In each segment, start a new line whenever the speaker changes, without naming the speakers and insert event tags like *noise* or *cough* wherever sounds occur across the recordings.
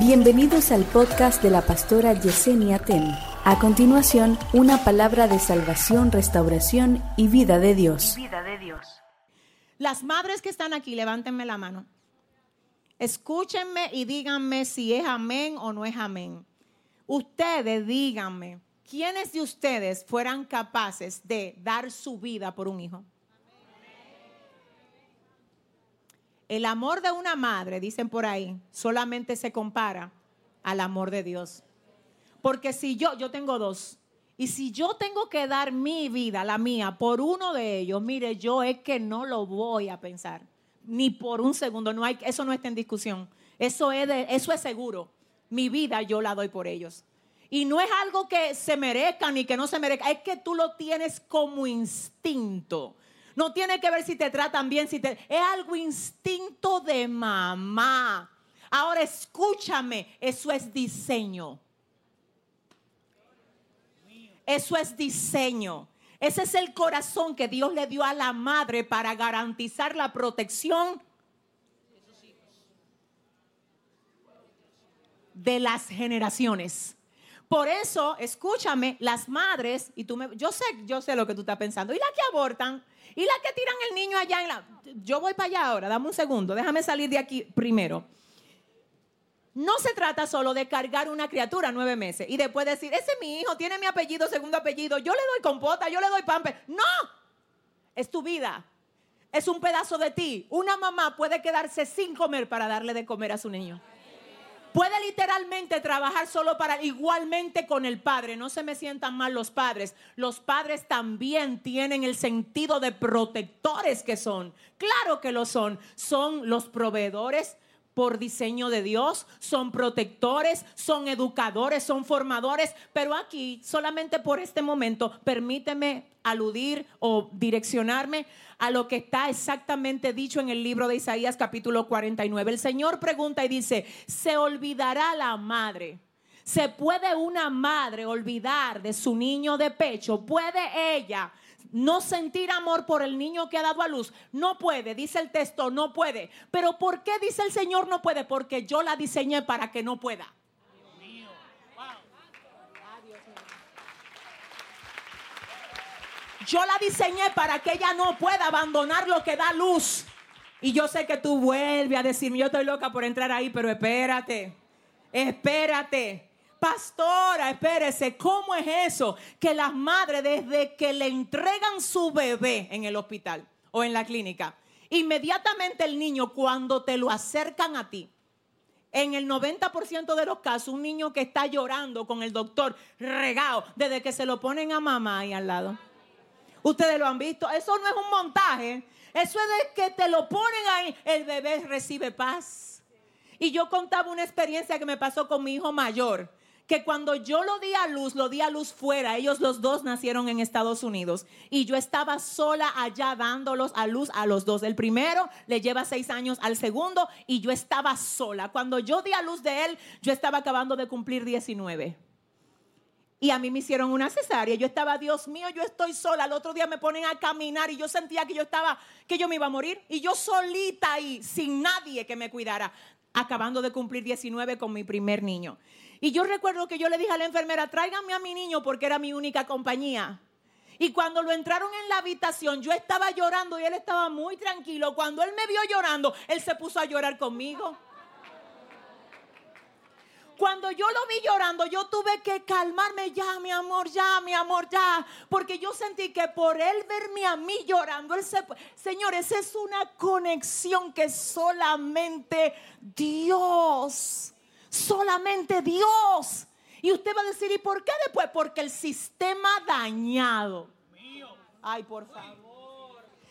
Bienvenidos al podcast de la pastora Yesenia Ten. A continuación, una palabra de salvación, restauración y vida de Dios.
vida de Dios.
Las madres que están aquí, levántenme la mano. Escúchenme y díganme si es amén o no es amén. Ustedes díganme, ¿quiénes de ustedes fueran capaces de dar su vida por un hijo? El amor de una madre, dicen por ahí, solamente se compara al amor de Dios. Porque si yo, yo tengo dos, y si yo tengo que dar mi vida, la mía, por uno de ellos, mire, yo es que no lo voy a pensar, ni por un segundo, no hay, eso no está en discusión. Eso es, de, eso es seguro. Mi vida yo la doy por ellos. Y no es algo que se merezca ni que no se merezca, es que tú lo tienes como instinto. No tiene que ver si te tratan bien, si te es algo instinto de mamá. Ahora escúchame, eso es diseño. Eso es diseño. Ese es el corazón que Dios le dio a la madre para garantizar la protección de las generaciones. Por eso, escúchame, las madres, y tú me, yo sé, yo sé lo que tú estás pensando, y las que abortan, y las que tiran el niño allá en la, yo voy para allá ahora, dame un segundo, déjame salir de aquí primero. No se trata solo de cargar una criatura nueve meses y después decir, ese es mi hijo, tiene mi apellido, segundo apellido, yo le doy compota, yo le doy pamper. No, es tu vida, es un pedazo de ti. Una mamá puede quedarse sin comer para darle de comer a su niño. Puede literalmente trabajar solo para igualmente con el padre. No se me sientan mal los padres. Los padres también tienen el sentido de protectores que son. Claro que lo son. Son los proveedores por diseño de Dios, son protectores, son educadores, son formadores, pero aquí solamente por este momento permíteme aludir o direccionarme a lo que está exactamente dicho en el libro de Isaías capítulo 49. El Señor pregunta y dice, ¿se olvidará la madre? ¿Se puede una madre olvidar de su niño de pecho? ¿Puede ella no sentir amor por el niño que ha dado a luz. No puede, dice el texto, no puede. Pero ¿por qué dice el Señor no puede? Porque yo la diseñé para que no pueda. Yo la diseñé para que ella no pueda abandonar lo que da luz. Y yo sé que tú vuelves a decirme, yo estoy loca por entrar ahí, pero espérate, espérate. Pastora, espérese, ¿cómo es eso? Que las madres desde que le entregan su bebé en el hospital o en la clínica, inmediatamente el niño cuando te lo acercan a ti, en el 90% de los casos, un niño que está llorando con el doctor regado, desde que se lo ponen a mamá ahí al lado. Ustedes lo han visto, eso no es un montaje, eso es de que te lo ponen ahí, el bebé recibe paz. Y yo contaba una experiencia que me pasó con mi hijo mayor que cuando yo lo di a luz, lo di a luz fuera. Ellos los dos nacieron en Estados Unidos y yo estaba sola allá dándolos a luz a los dos. El primero le lleva seis años al segundo y yo estaba sola. Cuando yo di a luz de él, yo estaba acabando de cumplir 19. Y a mí me hicieron una cesárea. Yo estaba, Dios mío, yo estoy sola. El otro día me ponen a caminar y yo sentía que yo estaba, que yo me iba a morir. Y yo solita ahí, sin nadie que me cuidara, acabando de cumplir 19 con mi primer niño. Y yo recuerdo que yo le dije a la enfermera, tráigame a mi niño porque era mi única compañía. Y cuando lo entraron en la habitación, yo estaba llorando y él estaba muy tranquilo. Cuando él me vio llorando, él se puso a llorar conmigo. Cuando yo lo vi llorando, yo tuve que calmarme ya, mi amor, ya, mi amor, ya. Porque yo sentí que por él verme a mí llorando, él se... Señores, es una conexión que solamente Dios solamente Dios. Y usted va a decir, ¿y por qué después? Porque el sistema dañado. Ay, por favor.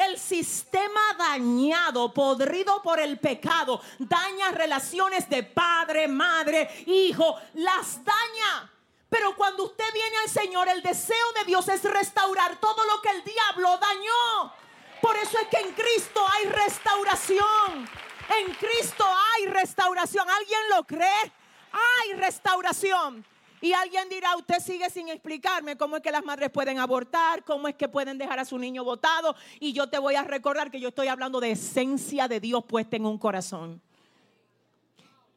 El sistema dañado, podrido por el pecado, daña relaciones de padre, madre, hijo, las daña. Pero cuando usted viene al Señor, el deseo de Dios es restaurar todo lo que el diablo dañó. Por eso es que en Cristo hay restauración. En Cristo hay restauración. ¿Alguien lo cree? Hay restauración. Y alguien dirá, usted sigue sin explicarme cómo es que las madres pueden abortar, cómo es que pueden dejar a su niño botado. Y yo te voy a recordar que yo estoy hablando de esencia de Dios puesta en un corazón.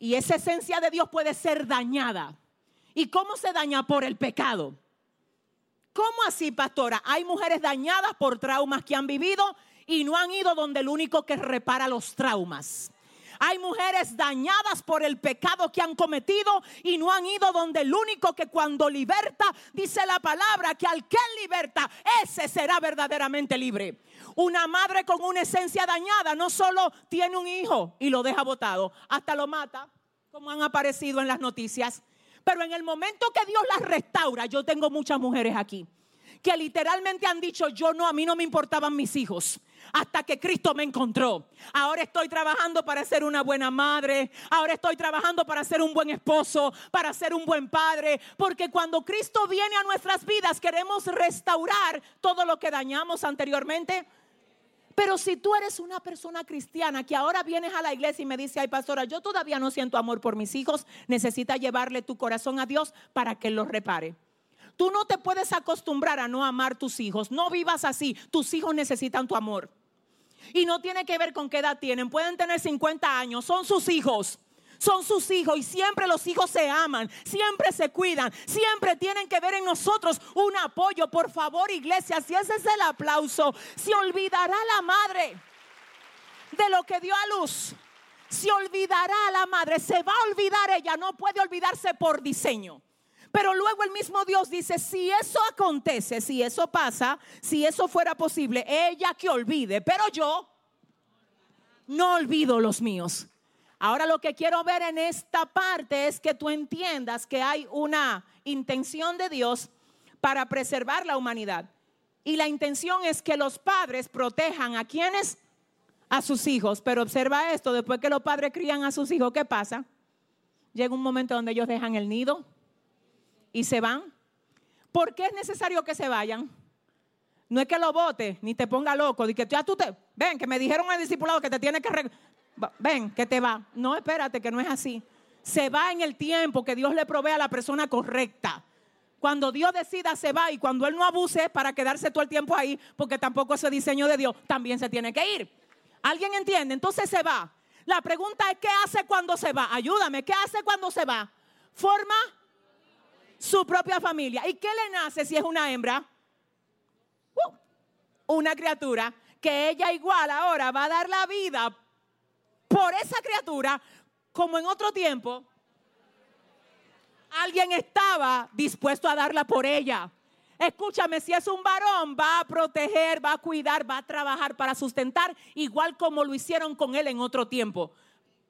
Y esa esencia de Dios puede ser dañada. ¿Y cómo se daña? Por el pecado. ¿Cómo así, pastora? Hay mujeres dañadas por traumas que han vivido y no han ido donde el único que repara los traumas. Hay mujeres dañadas por el pecado que han cometido y no han ido donde el único que cuando liberta, dice la palabra, que al que liberta, ese será verdaderamente libre. Una madre con una esencia dañada no solo tiene un hijo y lo deja botado, hasta lo mata, como han aparecido en las noticias. Pero en el momento que Dios las restaura, yo tengo muchas mujeres aquí que literalmente han dicho, yo no, a mí no me importaban mis hijos hasta que Cristo me encontró. Ahora estoy trabajando para ser una buena madre, ahora estoy trabajando para ser un buen esposo, para ser un buen padre, porque cuando Cristo viene a nuestras vidas queremos restaurar todo lo que dañamos anteriormente. Pero si tú eres una persona cristiana que ahora vienes a la iglesia y me dice, ay pastora, yo todavía no siento amor por mis hijos, necesitas llevarle tu corazón a Dios para que los repare. Tú no te puedes acostumbrar a no amar tus hijos. No vivas así. Tus hijos necesitan tu amor. Y no tiene que ver con qué edad tienen. Pueden tener 50 años. Son sus hijos. Son sus hijos y siempre los hijos se aman, siempre se cuidan, siempre tienen que ver en nosotros un apoyo. Por favor, iglesia, si ese es el aplauso, se olvidará la madre de lo que dio a luz. Se olvidará la madre, se va a olvidar ella, no puede olvidarse por diseño. Pero luego el mismo Dios dice, si eso acontece, si eso pasa, si eso fuera posible, ella que olvide, pero yo no olvido los míos. Ahora lo que quiero ver en esta parte es que tú entiendas que hay una intención de Dios para preservar la humanidad. Y la intención es que los padres protejan a quienes, a sus hijos. Pero observa esto, después que los padres crían a sus hijos, ¿qué pasa? Llega un momento donde ellos dejan el nido, y se van. ¿Por qué es necesario que se vayan? No es que lo vote ni te ponga loco, de que ya tú te, ven, que me dijeron al discipulado que te tiene que, ven, que te va. No, espérate, que no es así. Se va en el tiempo que Dios le provee a la persona correcta. Cuando Dios decida, se va y cuando Él no abuse para quedarse todo el tiempo ahí, porque tampoco es el diseño de Dios, también se tiene que ir. ¿Alguien entiende? Entonces se va. La pregunta es, ¿qué hace cuando se va? Ayúdame, ¿qué hace cuando se va? Forma su propia familia. ¿Y qué le nace si es una hembra? Uh, una criatura que ella igual ahora va a dar la vida por esa criatura como en otro tiempo alguien estaba dispuesto a darla por ella. Escúchame, si es un varón, va a proteger, va a cuidar, va a trabajar para sustentar, igual como lo hicieron con él en otro tiempo.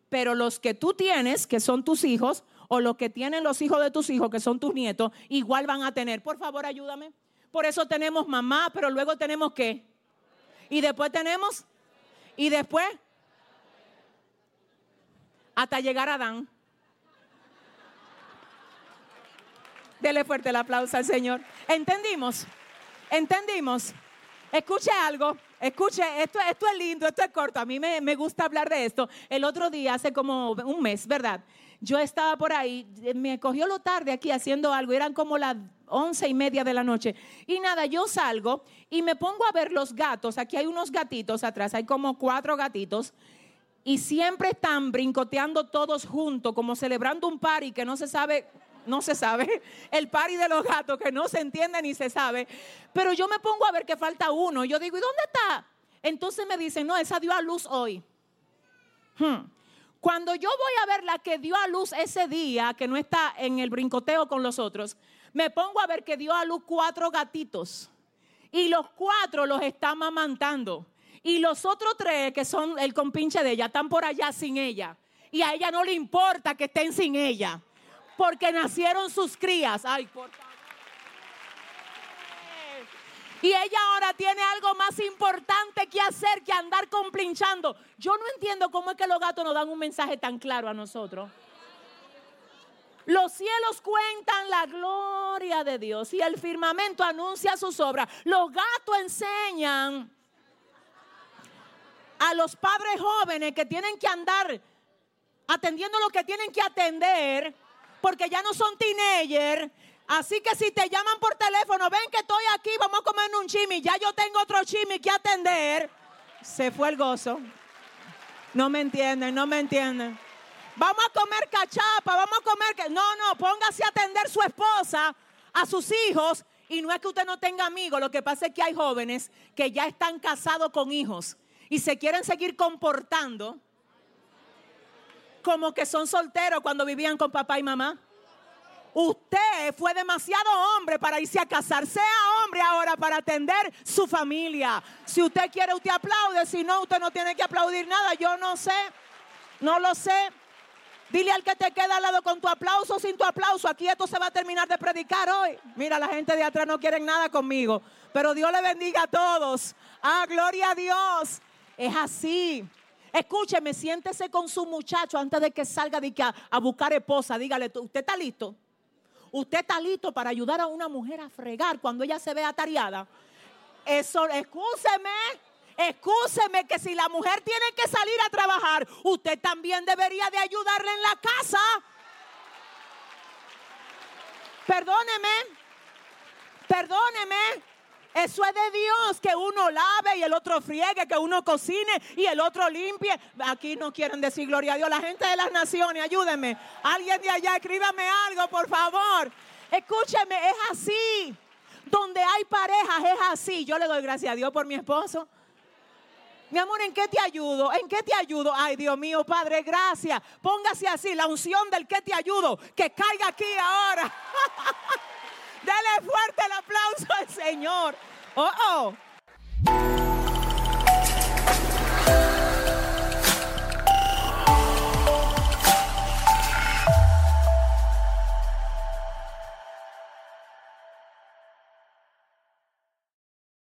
Pero los que tú tienes, que son tus hijos, o lo que tienen los hijos de tus hijos, que son tus nietos, igual van a tener. Por favor, ayúdame. Por eso tenemos mamá, pero luego tenemos qué. Y después tenemos, y después, hasta llegar a Adán. Dele fuerte el aplauso al Señor. ¿Entendimos? ¿Entendimos? Escuche algo, escuche, esto, esto es lindo, esto es corto, a mí me, me gusta hablar de esto. El otro día, hace como un mes, ¿verdad? Yo estaba por ahí, me cogió lo tarde aquí haciendo algo, eran como las once y media de la noche. Y nada, yo salgo y me pongo a ver los gatos. Aquí hay unos gatitos atrás, hay como cuatro gatitos. Y siempre están brincoteando todos juntos, como celebrando un party que no se sabe, no se sabe, *laughs* el party de los gatos que no se entiende ni se sabe. Pero yo me pongo a ver que falta uno. Yo digo, ¿y dónde está? Entonces me dicen, no, esa dio a luz hoy. Hmm. Cuando yo voy a ver la que dio a luz ese día, que no está en el brincoteo con los otros, me pongo a ver que dio a luz cuatro gatitos. Y los cuatro los está mamantando. Y los otros tres, que son el compinche de ella, están por allá sin ella. Y a ella no le importa que estén sin ella. Porque nacieron sus crías. Ay, por favor. Y ella ahora tiene algo más importante que hacer que andar complinchando. Yo no entiendo cómo es que los gatos nos dan un mensaje tan claro a nosotros. Los cielos cuentan la gloria de Dios y el firmamento anuncia sus obras. Los gatos enseñan a los padres jóvenes que tienen que andar atendiendo lo que tienen que atender porque ya no son teenagers Así que si te llaman por teléfono, ven que estoy aquí, vamos a comer un chimi. Ya yo tengo otro chimi que atender. Se fue el gozo. No me entienden, no me entienden. Vamos a comer cachapa, vamos a comer que no, no, póngase a atender su esposa, a sus hijos y no es que usted no tenga amigos, lo que pasa es que hay jóvenes que ya están casados con hijos y se quieren seguir comportando como que son solteros cuando vivían con papá y mamá. Usted fue demasiado hombre para irse a casar. Sea hombre ahora para atender su familia. Si usted quiere, usted aplaude. Si no, usted no tiene que aplaudir nada. Yo no sé. No lo sé. Dile al que te queda al lado con tu aplauso o sin tu aplauso. Aquí esto se va a terminar de predicar hoy. Mira, la gente de atrás no quiere nada conmigo. Pero Dios le bendiga a todos. Ah, gloria a Dios. Es así. Escúcheme, siéntese con su muchacho antes de que salga de que a, a, buscar esposa. Dígale, ¿usted está listo? ¿Usted está listo para ayudar a una mujer a fregar cuando ella se ve atareada? Eso, escúcheme. Escúcheme que si la mujer tiene que salir a trabajar, usted también debería de ayudarle en la casa. Perdóneme, perdóneme. Eso es de Dios, que uno lave y el otro friegue, que uno cocine y el otro limpie. Aquí no quieren decir gloria a Dios. La gente de las naciones, ayúdenme. Alguien de allá, escríbame algo, por favor. Escúcheme, es así. Donde hay parejas es así. Yo le doy gracias a Dios por mi esposo. Mi amor, ¿en qué te ayudo? ¿En qué te ayudo? Ay, Dios mío, Padre, gracias. Póngase así, la unción del que te ayudo, que caiga aquí ahora. *laughs* Dele fuerte el aplauso al Señor. Oh, oh.